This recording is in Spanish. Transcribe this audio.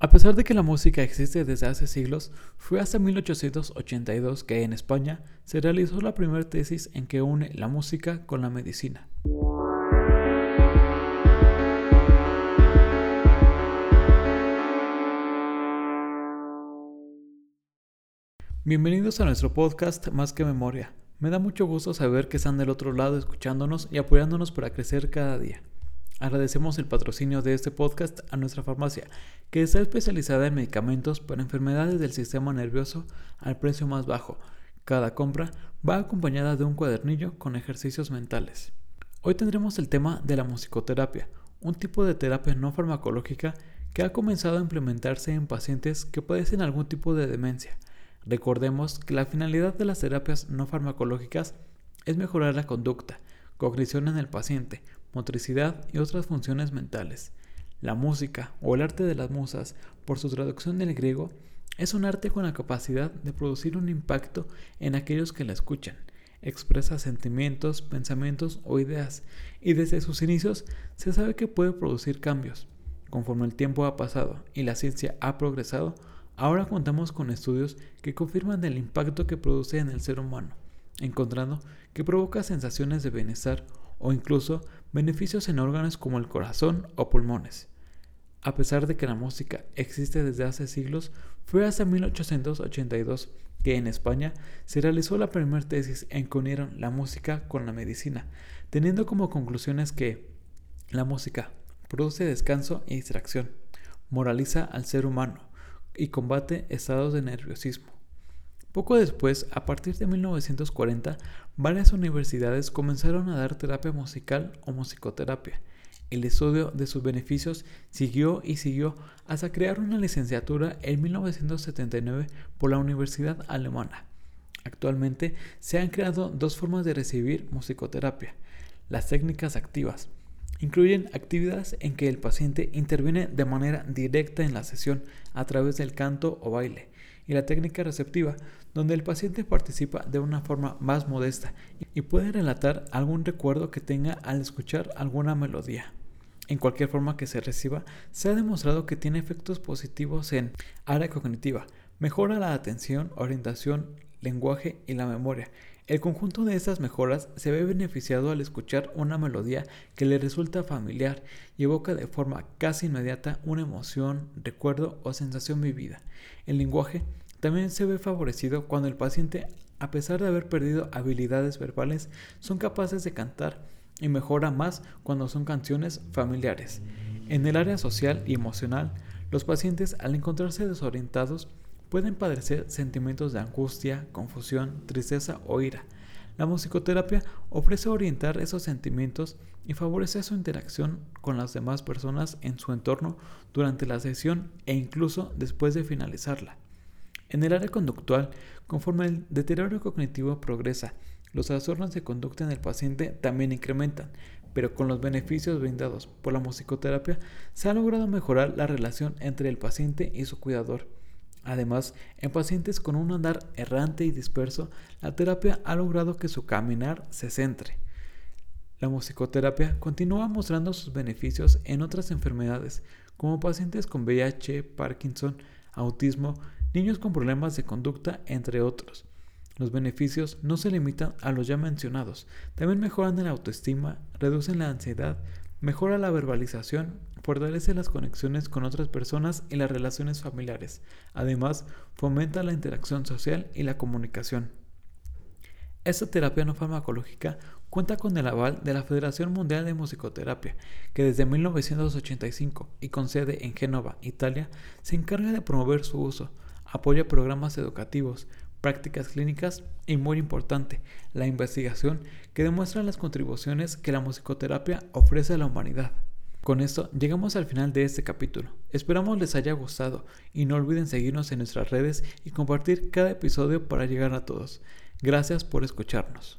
A pesar de que la música existe desde hace siglos, fue hasta 1882 que en España se realizó la primera tesis en que une la música con la medicina. Bienvenidos a nuestro podcast Más que Memoria. Me da mucho gusto saber que están del otro lado escuchándonos y apoyándonos para crecer cada día. Agradecemos el patrocinio de este podcast a nuestra farmacia, que está especializada en medicamentos para enfermedades del sistema nervioso al precio más bajo. Cada compra va acompañada de un cuadernillo con ejercicios mentales. Hoy tendremos el tema de la musicoterapia, un tipo de terapia no farmacológica que ha comenzado a implementarse en pacientes que padecen algún tipo de demencia. Recordemos que la finalidad de las terapias no farmacológicas es mejorar la conducta, cognición en el paciente, motricidad y otras funciones mentales. La música, o el arte de las musas, por su traducción del griego, es un arte con la capacidad de producir un impacto en aquellos que la escuchan. Expresa sentimientos, pensamientos o ideas, y desde sus inicios se sabe que puede producir cambios. Conforme el tiempo ha pasado y la ciencia ha progresado, ahora contamos con estudios que confirman el impacto que produce en el ser humano, encontrando que provoca sensaciones de bienestar o incluso beneficios en órganos como el corazón o pulmones. A pesar de que la música existe desde hace siglos, fue hasta 1882 que en España se realizó la primera tesis en que unieron la música con la medicina, teniendo como conclusiones que la música produce descanso e distracción, moraliza al ser humano y combate estados de nerviosismo. Poco después, a partir de 1940, varias universidades comenzaron a dar terapia musical o musicoterapia. El estudio de sus beneficios siguió y siguió hasta crear una licenciatura en 1979 por la Universidad Alemana. Actualmente se han creado dos formas de recibir musicoterapia. Las técnicas activas incluyen actividades en que el paciente interviene de manera directa en la sesión a través del canto o baile y la técnica receptiva, donde el paciente participa de una forma más modesta y puede relatar algún recuerdo que tenga al escuchar alguna melodía. En cualquier forma que se reciba, se ha demostrado que tiene efectos positivos en área cognitiva, mejora la atención, orientación, lenguaje y la memoria. El conjunto de estas mejoras se ve beneficiado al escuchar una melodía que le resulta familiar y evoca de forma casi inmediata una emoción, recuerdo o sensación vivida. El lenguaje también se ve favorecido cuando el paciente, a pesar de haber perdido habilidades verbales, son capaces de cantar y mejora más cuando son canciones familiares. En el área social y emocional, los pacientes al encontrarse desorientados pueden padecer sentimientos de angustia, confusión, tristeza o ira. La musicoterapia ofrece orientar esos sentimientos y favorece su interacción con las demás personas en su entorno durante la sesión e incluso después de finalizarla. En el área conductual, conforme el deterioro cognitivo progresa, los trastornos de conducta en el paciente también incrementan, pero con los beneficios brindados por la musicoterapia se ha logrado mejorar la relación entre el paciente y su cuidador. Además, en pacientes con un andar errante y disperso, la terapia ha logrado que su caminar se centre. La musicoterapia continúa mostrando sus beneficios en otras enfermedades, como pacientes con VIH, Parkinson, autismo, niños con problemas de conducta, entre otros. Los beneficios no se limitan a los ya mencionados, también mejoran la autoestima, reducen la ansiedad, mejora la verbalización, fortalece las conexiones con otras personas y las relaciones familiares. Además, fomenta la interacción social y la comunicación. Esta terapia no farmacológica cuenta con el aval de la Federación Mundial de Musicoterapia, que desde 1985 y con sede en Génova, Italia, se encarga de promover su uso, apoya programas educativos, prácticas clínicas y muy importante, la investigación que demuestra las contribuciones que la musicoterapia ofrece a la humanidad. Con esto llegamos al final de este capítulo. Esperamos les haya gustado y no olviden seguirnos en nuestras redes y compartir cada episodio para llegar a todos. Gracias por escucharnos.